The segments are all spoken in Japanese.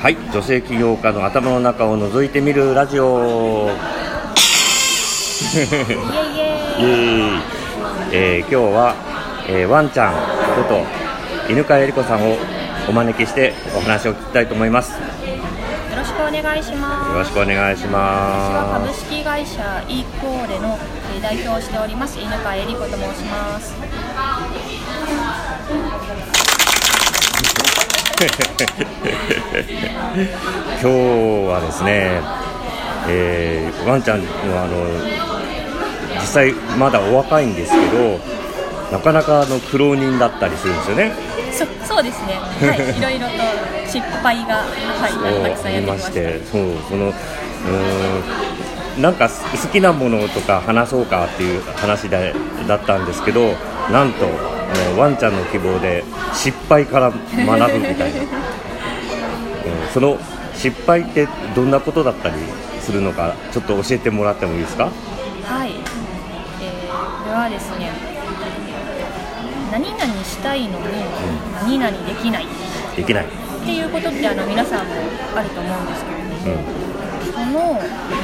はい女性起業家の頭の中を覗いてみるラジオ。イエイ。エ イエーイ。えー今日は、えーワンちゃんこと犬飼恵理子さんをお招きしてお話を聞きたいと思います。よろしくお願いします。ろしくお願いし私は株ます式会社イーコーレのえー代表をしております犬飼恵理子と申します 今日はですね、えーワンちゃんのあの実際まだお若いんですけどなかなかあの苦労人だったりするんですよね。そそうですね。はい いろいろと失敗がはいたくさんやってきましたてそうそのうーんなんか好きなものとか話そうかっていう話でだったんですけどなんとあのワンちゃんの希望で失敗から学ぶみたいな、うんその失敗ってどんなことだったりするのかちょっと教えてもらってもいいですか？はい、えー、これはですね何々したいのに何々できない。できない、っていうことってあの皆さんもあると思うんですけれどうんも、その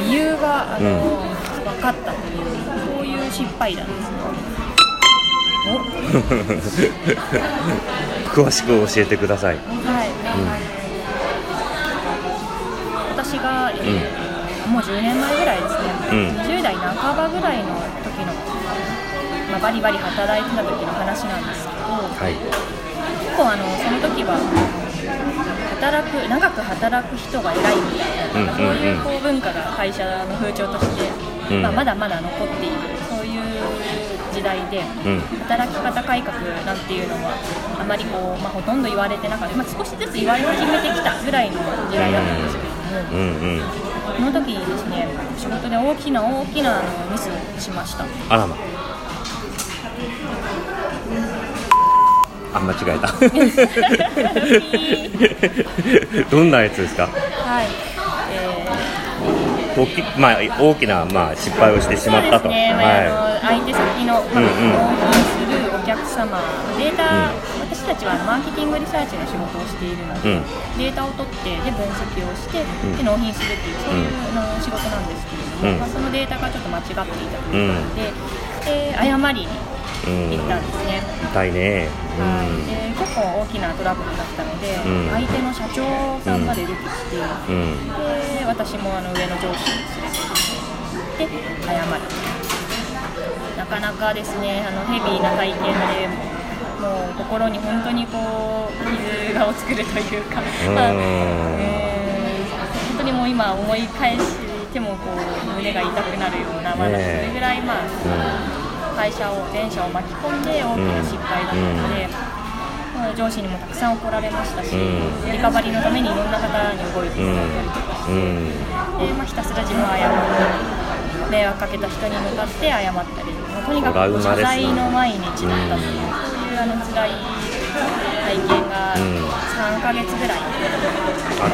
理由があの、うん。分かったっていうそういう失敗談ですね。詳しく教えてください、おはい、私が、えーもう10年前ぐらいですね、うん。20代半ばぐらいの時の、まあ、バリバリ働いてた時の話なんですけどはい。結構あのその時は働く長く働く人が偉いみたいな、うんそういう文化が会社の風潮として、うん。まあ、まだまだ残っている時代で、うん。働き方改革なんていうのはあまりこう、まあ、ほとんど言われてなかった、まあ、少しずつ言われ始めてきたぐらいの時代だったんですけれども、うんうんその時にですね仕事で大きな大きなミスをしました。あらま。あ間違えた。どんなやつですか？はい、えー大き,、まあ、大きな、まあ、失敗をしてしまったと、そうですね、まあはあの相手先の、まあするお客様データ、う私たちはマーケティングリサーチの仕事をしているので、うん。データを取ってで分析をして、ん。で納品するっていうそういうあの仕事なんですけれども、うん。まあ、そのデータがちょっと間違っていたということで、で誤り行ったん。ですね。痛いね、はい。で結構大きなトラブルだったので、うん。相手の社長さんまで出てきて、うん。うんで私もあの上の上司に連れて行って謝る。なかなかですねあのヘビーな体験でもう心に本当にこう傷がを作るというか、うん。まあえー本当にもう今思い返してもこう胸が痛くなるような、まだそねえれぐらい、まあ会社を全社を巻き込んで大きな失敗だったので、まあ上司にもたくさん怒られましたし、うん。リカバリーのためにいろんな方に動いていただいたりとかして。まあ、ひたすら自分は謝って迷惑かけた人に向かって謝ったりもうとにかく謝罪の毎日だったという、そういうあの辛い体験がうん3ヶ月ぐらい、は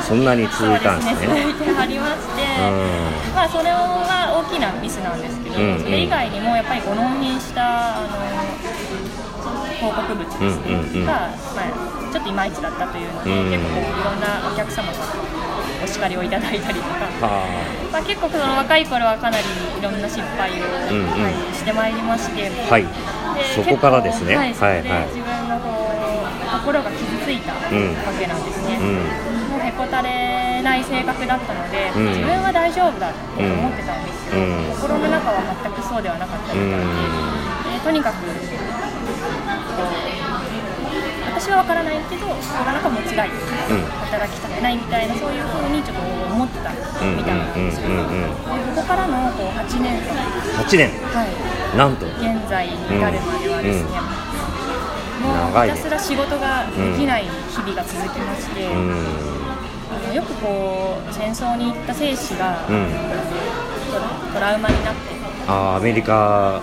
い。そんなに続いたんですね。続い。てありまして、うまあ、それは大きなミスなんですけど、それ以外にもやっぱりご納品したあの広告物ですね、が、まあ、ちょっといまいちだったというので、うん結構いろんなお客様からお叱りをいただいたりとか。はまあ、結構その若い頃はかなりいろんな失敗を、うんうん。はい、してまいりまして、はい。そこからですね。はい、はいはい。自分心が傷ついたわうん。けなんですね、うん。もうへこたれない性格だったので、うん。自分は大丈夫だって思ってたんですけど、うん。心の中は全くそうではなかったうみたいで、とにかく私は分からないけど心の中も辛い、働きたくないみたいなそういうふうにちょっと思ってたみたいなんですよ、ここからのこう8年間、8年。はい、なんと。現在に至るまではですね、長いね。ひたすら仕事ができない日々が続きまして、うん。あのよくこう戦争に行った兵士が、うん。トラウマになって。あーアメリカ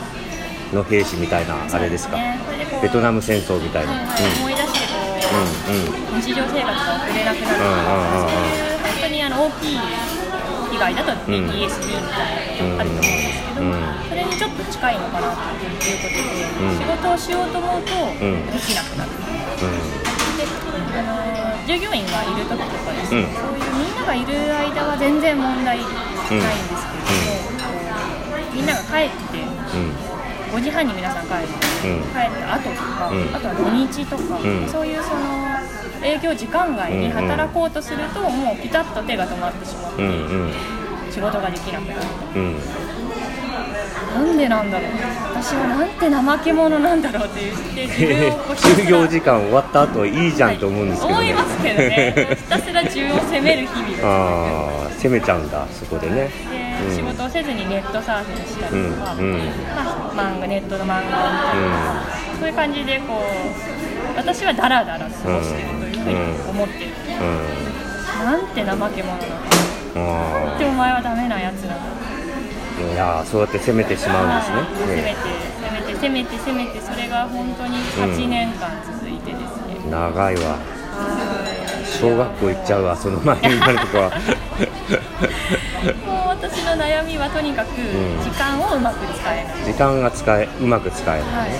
の兵士みたいなあれですか、ねベトナム戦争みたいな、はいはい思い出してこう、うんうん。日常生活が送れなくなる。とか、そういう本当にあの大きい被害だと PTSD みたいなのがあると思うんですけど、ょっと近いのかなということで、うん仕事をしようと思うとできなくなる。うんであの従業員がいる時とかですね、そういうみんながいる間は全然問題ないんですけれども、みんなが帰って5時半に皆さん帰る、うん帰った後とか、あとは土日とか、そういうその営業時間外に働こうとすると、もうピタッと手が止まってしまって、仕事ができなくなるうんなんでなんだろう。私はなんて怠け者なんだろうって言って自分をこうひたすら就業時間終わった後いいじゃんと思うんですけどね、思いますけどねひたすら自分を責める日々です。ああ攻めちゃうんだそこでね。で、うん。仕事をせずにネットサーフィンしたりとか、うんうん。まあ、漫画ネットの漫画を見たりとか、そういう感じでこう私はダラダラ過ごしてるというふうに思ってる、うなんて怠け者なのんあでお前はダメなやつなのーいやそうやって攻めてしまうんですね。はい攻めて攻めて攻めて攻めてそれが本当に8年間続いてですね、うん長いわ小学校行っちゃうわその前になるとこはもう私の悩みはとにかく時間をうまく使えない、時間が使えうまく使えない、はい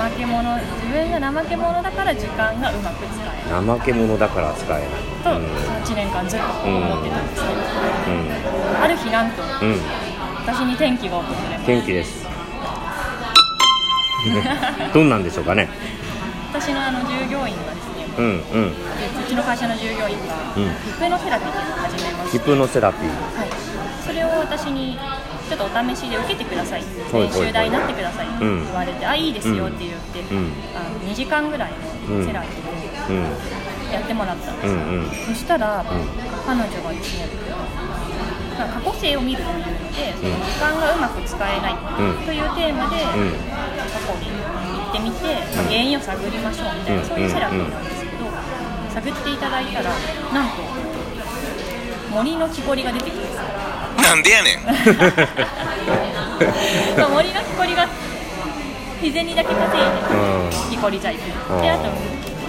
怠け者自分が怠け者だから時間がうまく使えない、怠け者だから使えないとうん8年間ずっと思ってたんですけど、うんある日なんとうん私に転機が訪れます。元気です。どんなんでしょうかね。私のあの従業員がですねうんうん。でうちの会社の従業員がうん。ヒプノセラピーっていうのを始めまして、ヒプノセラピー。はい、それを私にちょっとお試しで受けてくださいはい練習台になってくださいってうん。言われて、あいいですよって言って、うん。あの2時間ぐらいのセラピーうん。をやってもらったんですよ、うんうん。そしたら、彼女がですねまあ過去性を見るというので、その時間がうまく使えないうんというテーマで、うん。過去に行ってみて、まあ原因を探りましょうみたいな、うん。そういうセラピーなんですけど、探っていただいたらなんと森の木こりが出てくるんです。よなんでやねん。まあ森の木こりが日銭だけ稼いうんで木こり剤でうんであと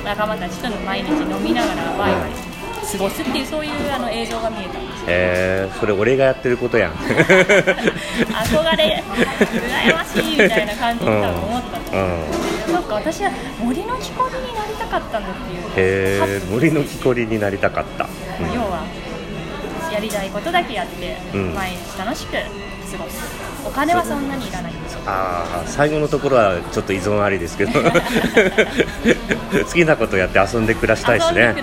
仲間たちとの毎日飲みながらワイワイ過ごすっていうそういうあの映像が見えたんですよ。えー、それ俺がやってることやん。憧れ羨ましいみたいな感じに多分思ったの、うんなんか私は森の木こりになりたかったんだっていう。へえ森の木こりになりたかった、要はやりたいことだけやって、うん。毎日楽しく過ごす。お金はそんなにいらないんですよ。ああ最後のところはちょっと依存ありですけど。好きなことやって遊んで暮らしたいです。ね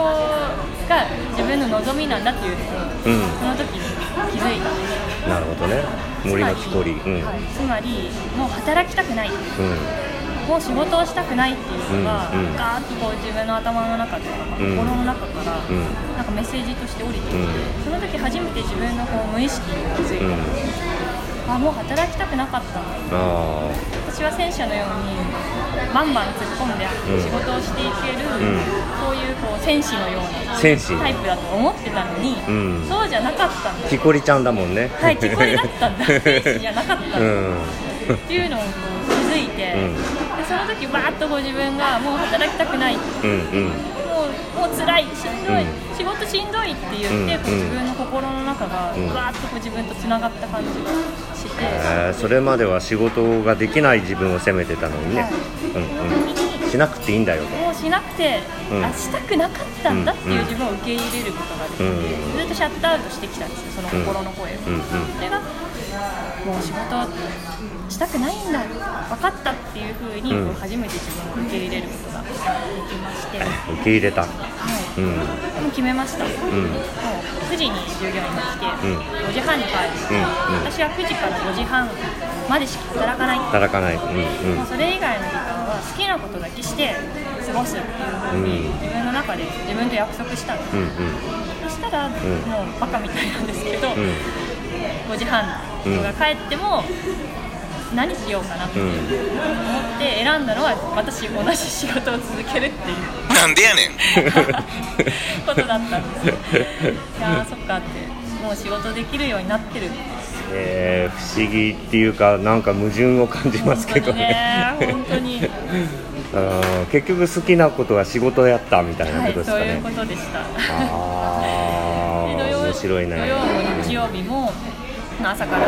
こうが自分の望みなんだっていうのうんその時に気づいた。んですなるほどね。森の木こり。うん、はい、つまりもう働きたくない。うん。もう仕事をしたくないっていうのが、うんうん。ガーッとこう自分の頭の中とか、うん。心の中から、うん。なんかメッセージとして降りてきて、うん。その時初めて自分のこう無意識に気づいた、うん。あもう働きたくなかった私は戦車のようにバンバン突っ込んでうん。仕事をしていける、戦士のような戦士。タイプだと思ってたのに、うん。そうじゃなかったんだ。あ木こりちゃんだもんね。はい木こりだったんだ。戦士じゃなかったんだ、うん。っていうのをこう気づいて、うん。でその時バーッとこう自分がもう働きたくない。もうんうん。うもう辛いしんどい、うん。仕事しんどいって言って、自分の心の中がうん。バーッとこう自分とつながった感じがして、えーそれまでは仕事ができない自分を責めてたのにね、はい。うんうん、しなくていいんだよとしなくて、うん。あしたくなかったんだっていう自分を受け入れることができて、うん。ずっとシャットアウトしてきたんですよその心の声を、うんうん。それがもう仕事したくないんだ分かったっていうふうに、初めて自分を受け入れることができまして、はい、受け入れた。うん。もう決めました、もううん9時に従業員が来て、うん。5時半に帰る、私は9時から5時半までしか働かない。働かない。うんうん。それ以外の時間は好きなことだけして過ごすっていうふうにうん。自分の中で自分と約束したんです、うんうん。そしたら、もうバカみたいなんですけど、うん。5時半人が帰っても何しようかなって思って選んだのは私同じ仕事を続けるっていう。なんでやねん。ことだったんですよ。いやーそっかってもう仕事できるようになってるえー不思議っていうかなんか矛盾を感じますけどね。本当に。結局好きなことは仕事やったみたいなはいことですかね。そういう、ことでした。ああで土曜面白いね。土曜も日曜日も朝から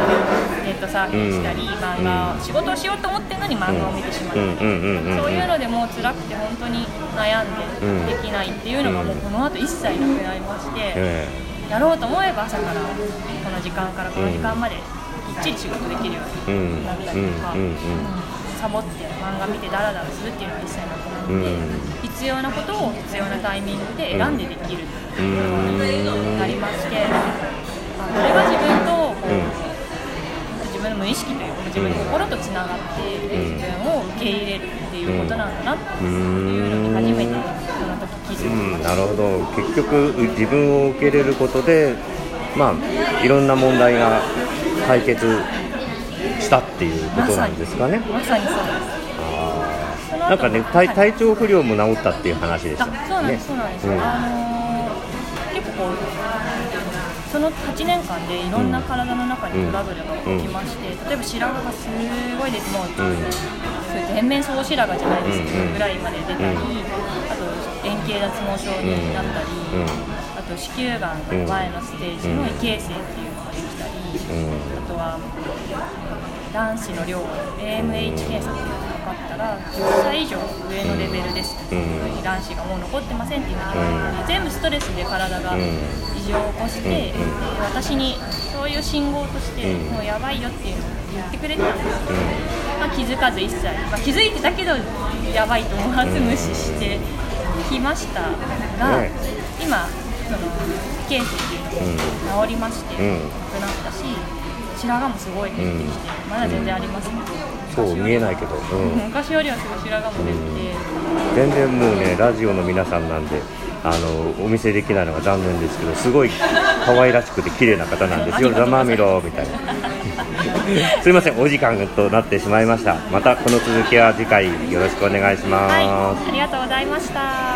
ネットサーフィンしたり、うん。漫画、うん。仕事をしようと思ってるのに漫画を見てしまう、うんうんうんうんそういうのでもう辛くて本当に悩んうんでできないっていうのがもうこの後一切なくなりまして、えやろうと思えば朝からこの時間からこの時間まできっちり仕事できるようになったりとか、サボって漫画見てダラダラするっていうのは一切なくなって、うん。必要なことを必要なタイミングで選んでできるってういうのんがありまして、あこれが自分とこう、うん。自分の無意識というか自分の心とつながっている自分を受け入れるっていうことなんだなっていうのに初めてうん。なるほど。結局自分を受け入れることでまあいろんな問題が解決したっていうことなんですかね、まさにそうです。なんかね体はい。体調不良も治ったっていう話でしたあそうなんです、そうなんです、うん。あのー結構こうその8年間でいろんな体の中にトラブルが起きまして、例えば白髪がすごいですもう、そういう全面総白髪じゃないですけど、うんうん。ぐらいまで出たり、うん。あと円形脱毛症になったり、うん。あと子宮がんの前のステージの異形成っていうのができたり、うん。あとは卵子の量 AMH 検査っていうのが測ったら10歳以上上のレベルです。っていうふうに卵子がもう残ってませんっていうふうに言われて全部ストレスで体が異常を起こして、で私にそういう信号としてうん。もうやばいよっていうのを言ってくれてたんですけど、まあ、気づかず一切、まあ、気づいてたけどやばいと思わず無視してきましたが、ね今そのケースっていうのも治りまして、うん。なくなったし白髪もすごい減ってきて、まだ全然ありますけど、そう見えないけど、うん、昔よりはすごい白髪も減って、全然もうねラジオの皆さんなんであのお見せできないのが残念ですけどすごい可愛らしくて綺麗な方なんですよ。ざまみろみたいな すいませんお時間となってしまいましたまたこの続きは次回よろしくお願いします、はい、ありがとうございました。